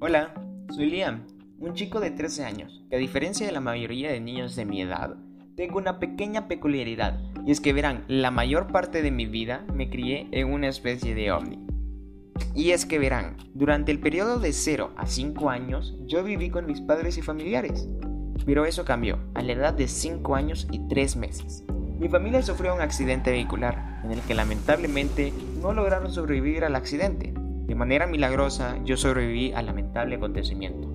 Hola, soy Liam, un chico de 13 años, que a diferencia de la mayoría de niños de mi edad, tengo una pequeña peculiaridad, y es que verán, la mayor parte de mi vida me crié en una especie de ovni. Y es que verán, durante el periodo de 0 a 5 años, yo viví con mis padres y familiares, pero eso cambió a la edad de 5 años y 3 meses. Mi familia sufrió un accidente vehicular, en el que lamentablemente no lograron sobrevivir al accidente, de manera milagrosa, yo sobreviví al lamentable acontecimiento.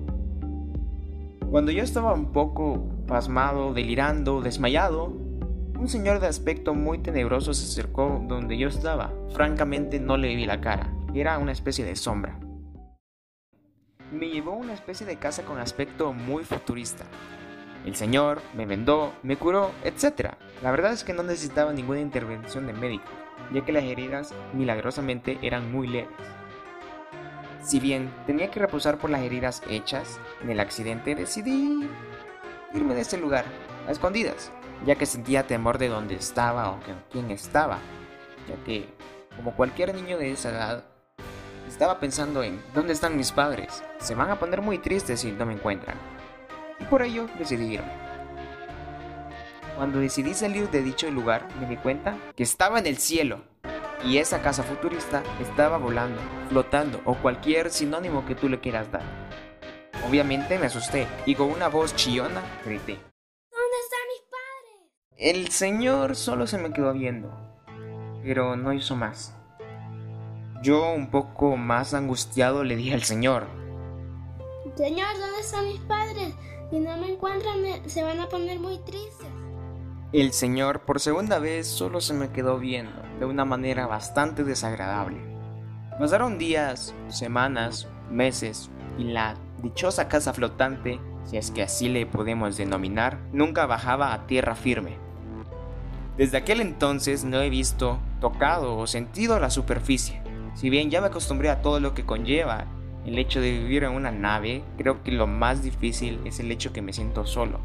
Cuando yo estaba un poco pasmado, delirando, desmayado, un señor de aspecto muy tenebroso se acercó donde yo estaba. Francamente no le vi la cara, era una especie de sombra. Me llevó a una especie de casa con aspecto muy futurista. El señor me vendó, me curó, etc. La verdad es que no necesitaba ninguna intervención de médico, ya que las heridas milagrosamente eran muy leves. Si bien tenía que reposar por las heridas hechas en el accidente, decidí irme de ese lugar, a escondidas, ya que sentía temor de dónde estaba o con quién estaba, ya que, como cualquier niño de esa edad, estaba pensando en ¿dónde están mis padres? Se van a poner muy tristes si no me encuentran. Y por ello decidí irme. Cuando decidí salir de dicho lugar, me di cuenta que estaba en el cielo y esa casa futurista estaba volando, flotando o cualquier sinónimo que tú le quieras dar. Obviamente me asusté y con una voz chillona grité. ¿Dónde están mis padres? El señor solo se me quedó viendo, pero no hizo más. Yo, un poco más angustiado, le dije al señor. Señor, ¿dónde están mis padres? Si no me encuentran, se van a poner muy tristes. El señor por segunda vez solo se me quedó viendo de una manera bastante desagradable. Pasaron días, semanas, meses y la dichosa casa flotante, si es que así le podemos denominar, nunca bajaba a tierra firme. Desde aquel entonces no he visto, tocado o sentido la superficie. Si bien ya me acostumbré a todo lo que conlleva el hecho de vivir en una nave, creo que lo más difícil es el hecho que me siento solo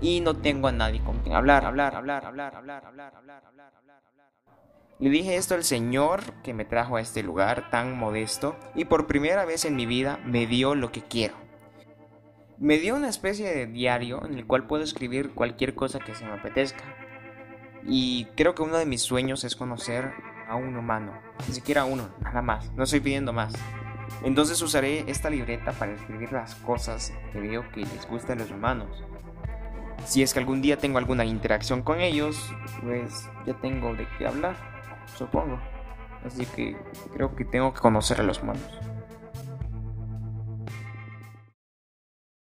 y no tengo a nadie con quien hablar, hablar, hablar, hablar, hablar, hablar, hablar, hablar, hablar. Le dije esto al Señor que me trajo a este lugar tan modesto y por primera vez en mi vida me dio lo que quiero. Me dio una especie de diario en el cual puedo escribir cualquier cosa que se me apetezca. Y creo que uno de mis sueños es conocer a un humano, ni siquiera uno, nada más, no estoy pidiendo más. Entonces usaré esta libreta para escribir las cosas que veo que les gustan a los humanos si es que algún día tengo alguna interacción con ellos, pues ya tengo de qué hablar, supongo. Así que creo que tengo que conocer a los humanos.